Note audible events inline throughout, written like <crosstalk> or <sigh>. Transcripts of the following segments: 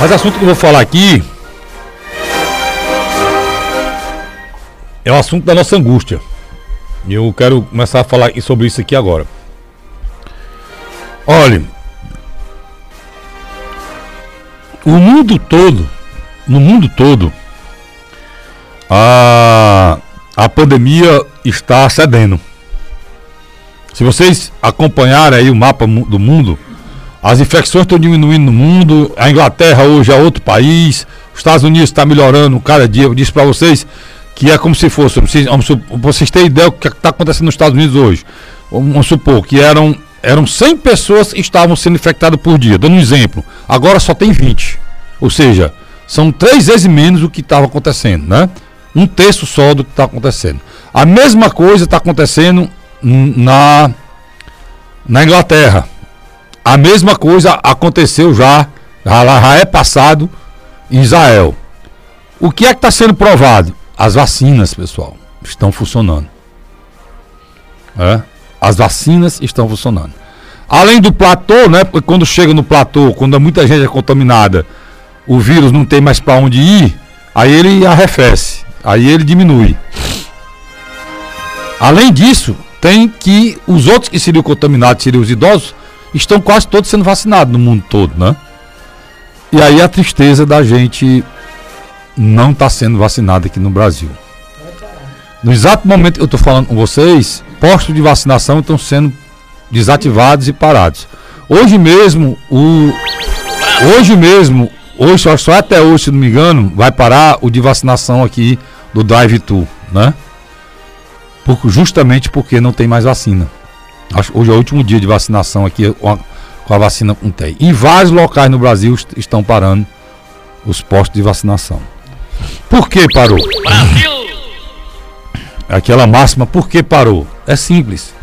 Mas o assunto que eu vou falar aqui é o assunto da nossa angústia. E eu quero começar a falar sobre isso aqui agora. Olha, o mundo todo, no mundo todo, a, a pandemia está cedendo. Se vocês acompanharem aí o mapa do mundo, as infecções estão diminuindo no mundo. A Inglaterra hoje é outro país. Os Estados Unidos está melhorando cada dia. Eu disse para vocês que é como se fosse. Vocês, vocês terem ideia do que está acontecendo nos Estados Unidos hoje. Vamos supor que eram, eram 100 pessoas que estavam sendo infectadas por dia. Dando um exemplo. Agora só tem 20. Ou seja, são três vezes menos do que estava acontecendo, né? Um terço só do que está acontecendo. A mesma coisa está acontecendo na, na Inglaterra. A mesma coisa aconteceu já, já, é passado em Israel. O que é que está sendo provado? As vacinas, pessoal, estão funcionando. É? As vacinas estão funcionando. Além do platô, né? Porque quando chega no platô, quando muita gente é contaminada, o vírus não tem mais para onde ir, aí ele arrefece, aí ele diminui. Além disso, tem que os outros que seriam contaminados, seriam os idosos, estão quase todos sendo vacinados no mundo todo, né? E aí a tristeza da gente não estar tá sendo vacinado aqui no Brasil. No exato momento que eu estou falando com vocês, postos de vacinação estão sendo desativados e parados. Hoje mesmo, o hoje mesmo, hoje só, só até hoje, se não me engano, vai parar o de vacinação aqui do Drive Tour, né? Por, justamente porque não tem mais vacina. Hoje é o último dia de vacinação aqui com a, com a vacina com TEI. Em vários locais no Brasil estão parando os postos de vacinação. Por que parou? Brasil! Aquela máxima, por que parou? É simples.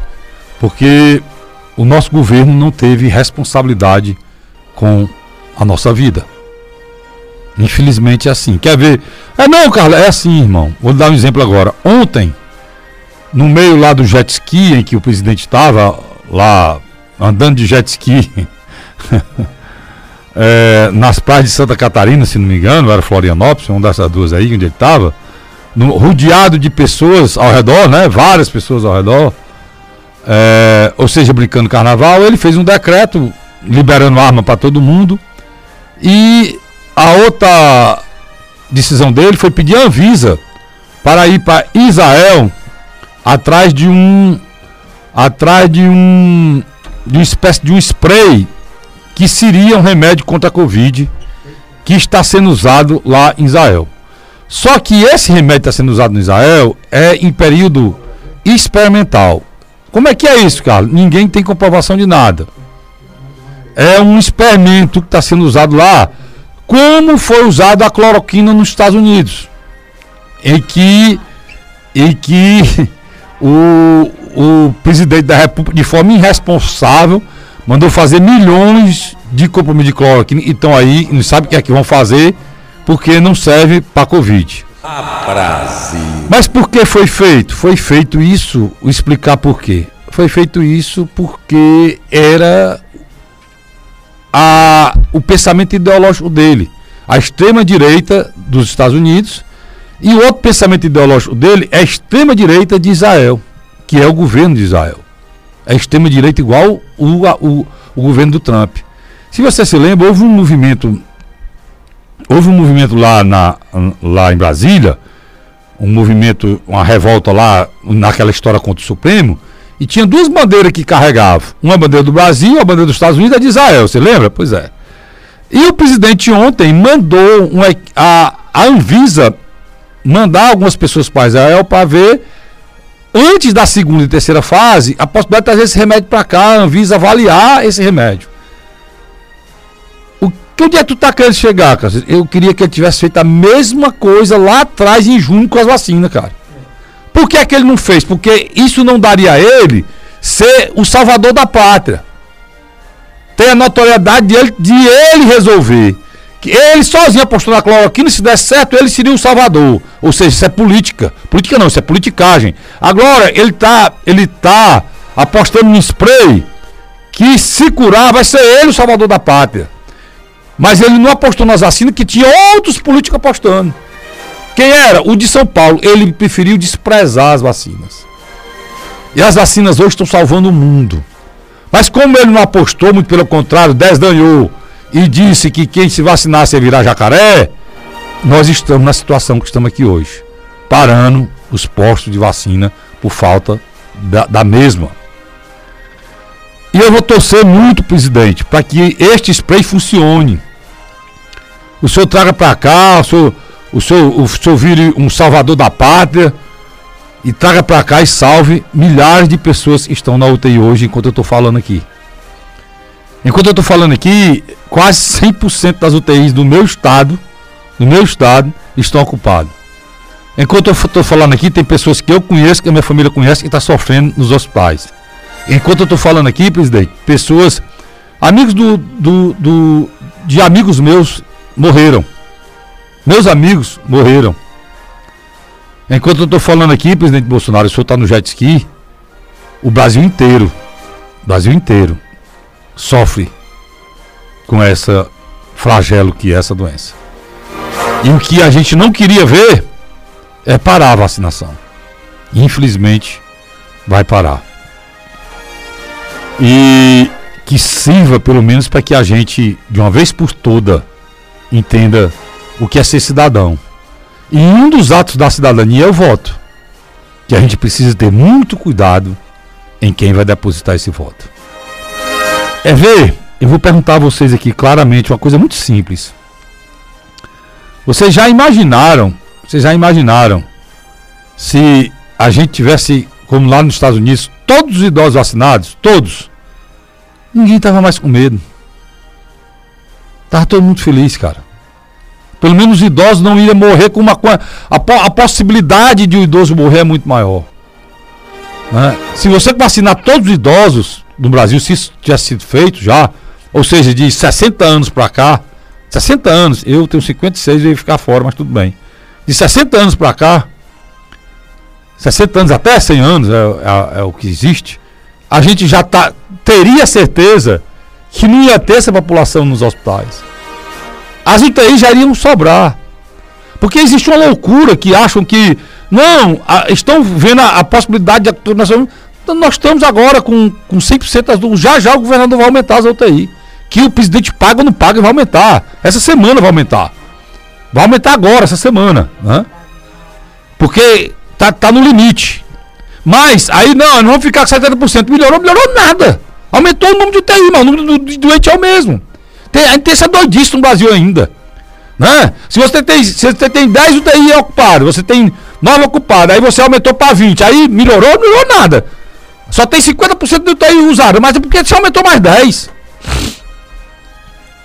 Porque o nosso governo não teve responsabilidade com a nossa vida. Infelizmente é assim. Quer ver? É não, Carla, é assim, irmão. Vou dar um exemplo agora. Ontem, no meio lá do jet ski em que o presidente estava lá andando de jet ski <laughs> é, nas praias de Santa Catarina, se não me engano, era Florianópolis, uma dessas duas aí onde ele estava, rodeado de pessoas ao redor, né? Várias pessoas ao redor, é, ou seja, brincando carnaval, ele fez um decreto liberando arma para todo mundo e a outra decisão dele foi pedir a Anvisa para ir para Israel atrás de um atrás de um de uma espécie de um spray que seria um remédio contra a Covid que está sendo usado lá em Israel. Só que esse remédio está sendo usado no Israel é em período experimental. Como é que é isso, Carlos? Ninguém tem comprovação de nada. É um experimento que está sendo usado lá, como foi usada a cloroquina nos Estados Unidos, em que, em que <laughs> o, o presidente da República, de forma irresponsável, mandou fazer milhões de comprimidos de cloroquina. Então aí não sabe o que é que vão fazer, porque não serve para Covid. Ah, Brasil. Mas por que foi feito? Foi feito isso, vou explicar por quê. Foi feito isso porque era a, o pensamento ideológico dele. A extrema direita dos Estados Unidos e o outro pensamento ideológico dele é a extrema-direita de Israel, que é o governo de Israel. É extrema-direita igual o, o, o governo do Trump. Se você se lembra, houve um movimento. Houve um movimento lá, na, lá em Brasília, um movimento, uma revolta lá naquela história contra o Supremo, e tinha duas bandeiras que carregavam. Uma bandeira do Brasil, a bandeira dos Estados Unidos e a de Israel, você lembra? Pois é. E o presidente ontem mandou uma, a, a Anvisa mandar algumas pessoas para Israel para ver, antes da segunda e terceira fase, a possibilidade de trazer esse remédio para cá, a Anvisa avaliar esse remédio. O que onde é que tu tá querendo chegar, cara? Eu queria que ele tivesse feito a mesma coisa lá atrás, em junho, com as vacinas, cara. Por que é que ele não fez? Porque isso não daria a ele ser o salvador da pátria. Ter a notoriedade de ele, de ele resolver que ele sozinho apostou na cloroquina, se der certo, ele seria o salvador. Ou seja, isso é política. Política não, isso é politicagem. Agora, ele está ele tá apostando no spray que se curar vai ser ele o salvador da pátria. Mas ele não apostou nas vacinas que tinha outros políticos apostando. Quem era? O de São Paulo. Ele preferiu desprezar as vacinas. E as vacinas hoje estão salvando o mundo. Mas como ele não apostou, muito pelo contrário, desdanhou e disse que quem se vacinasse ia virar jacaré, nós estamos na situação que estamos aqui hoje. Parando os postos de vacina por falta da, da mesma. E eu vou torcer muito, presidente, para que este spray funcione. O senhor traga para cá, o senhor, o, senhor, o senhor vire um salvador da pátria e traga para cá e salve milhares de pessoas que estão na UTI hoje enquanto eu estou falando aqui. Enquanto eu estou falando aqui, quase 100% das UTIs do meu estado, do meu estado, estão ocupadas. Enquanto eu estou falando aqui, tem pessoas que eu conheço, que a minha família conhece, que estão tá sofrendo nos hospitais. Enquanto eu estou falando aqui, presidente, pessoas, amigos do, do, do, de amigos meus morreram. Meus amigos morreram. Enquanto eu estou falando aqui, presidente Bolsonaro, o senhor está no jet ski, o Brasil inteiro, Brasil inteiro, sofre com essa flagelo que é essa doença. E o que a gente não queria ver é parar a vacinação. Infelizmente, vai parar. E que sirva pelo menos para que a gente, de uma vez por toda, entenda o que é ser cidadão. E um dos atos da cidadania é o voto. Que a gente precisa ter muito cuidado em quem vai depositar esse voto. É ver, eu vou perguntar a vocês aqui claramente uma coisa muito simples. Vocês já imaginaram, vocês já imaginaram se a gente tivesse, como lá nos Estados Unidos, todos os idosos vacinados, todos, ninguém tava mais com medo. Tava todo mundo feliz, cara. Pelo menos os idosos não iriam morrer com uma. A, a possibilidade de o idoso morrer é muito maior. Né? Se você vacinar todos os idosos no Brasil, se isso tivesse sido feito já, ou seja, de 60 anos para cá, 60 anos, eu tenho 56 e ia ficar fora, mas tudo bem. De 60 anos para cá, 60 anos até 100 anos é, é, é, o que existe, a gente já tá, teria certeza que não ia ter essa população nos hospitais. As UTIs já iriam sobrar. Porque existe uma loucura que acham que, não, a, estão vendo a, a possibilidade de. Nós, nós estamos agora com, com 100% das. Já já o governador vai aumentar as UTI. Que o presidente paga ou não paga, vai aumentar. Essa semana vai aumentar. Vai aumentar agora, essa semana. Né? Porque tá, tá no limite. Mas aí não, não vamos ficar com 70%. Melhorou, melhorou nada. Aumentou o número de UTI, mas o número de doente é o mesmo. Tem, a gente tem essa doidice no Brasil ainda. Né? Se você tem, se você tem 10 UTI ocupados, você tem 9 ocupados, aí você aumentou para 20, aí melhorou, melhorou nada. Só tem 50% do UTI usado, mas é porque você aumentou mais 10.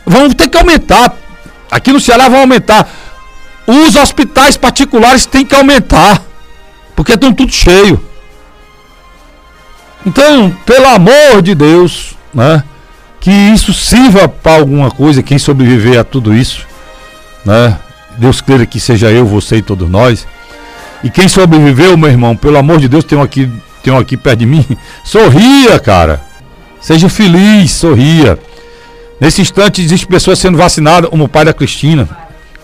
Vamos ter que aumentar. Aqui no Ceará vão aumentar. Os hospitais particulares têm que aumentar. Porque estão tudo cheio. Então, pelo amor de Deus, né? Que isso sirva para alguma coisa, quem sobreviver a tudo isso, né? Deus queira que seja eu, você e todos nós. E quem sobreviveu, meu irmão, pelo amor de Deus, um aqui, tem um aqui perto de mim. <laughs> Sorria, cara. Seja feliz, sorria. Nesse instante existe pessoas sendo vacinadas, como o pai da Cristina.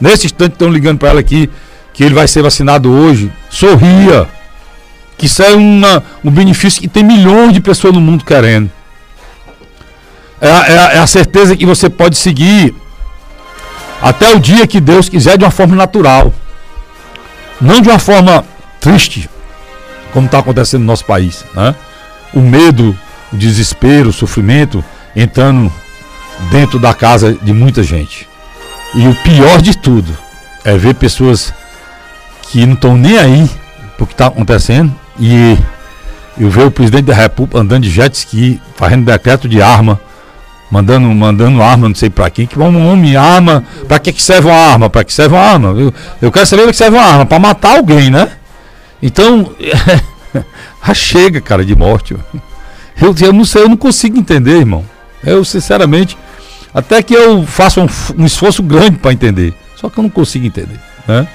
Nesse instante estão ligando para ela aqui que ele vai ser vacinado hoje. Sorria. Que isso é uma, um benefício que tem milhões de pessoas no mundo querendo. É, é, é a certeza que você pode seguir até o dia que Deus quiser de uma forma natural. Não de uma forma triste, como está acontecendo no nosso país. Né? O medo, o desespero, o sofrimento entrando dentro da casa de muita gente. E o pior de tudo é ver pessoas que não estão nem aí o que está acontecendo e eu ver o presidente da República andando de jet ski, fazendo decreto de arma, mandando, mandando arma, não sei para quem, que um homem arma, para que, que serve uma arma? Para que serve uma arma? Eu, eu quero saber para que serve uma arma, para matar alguém, né? Então, <laughs> chega, cara, de morte. Eu, eu não sei, eu não consigo entender, irmão. Eu, sinceramente, até que eu faço um, um esforço grande para entender. Só que eu não consigo entender. Né?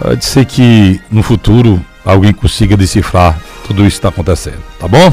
Pode ser que no futuro alguém consiga decifrar tudo isso que está acontecendo. Tá bom?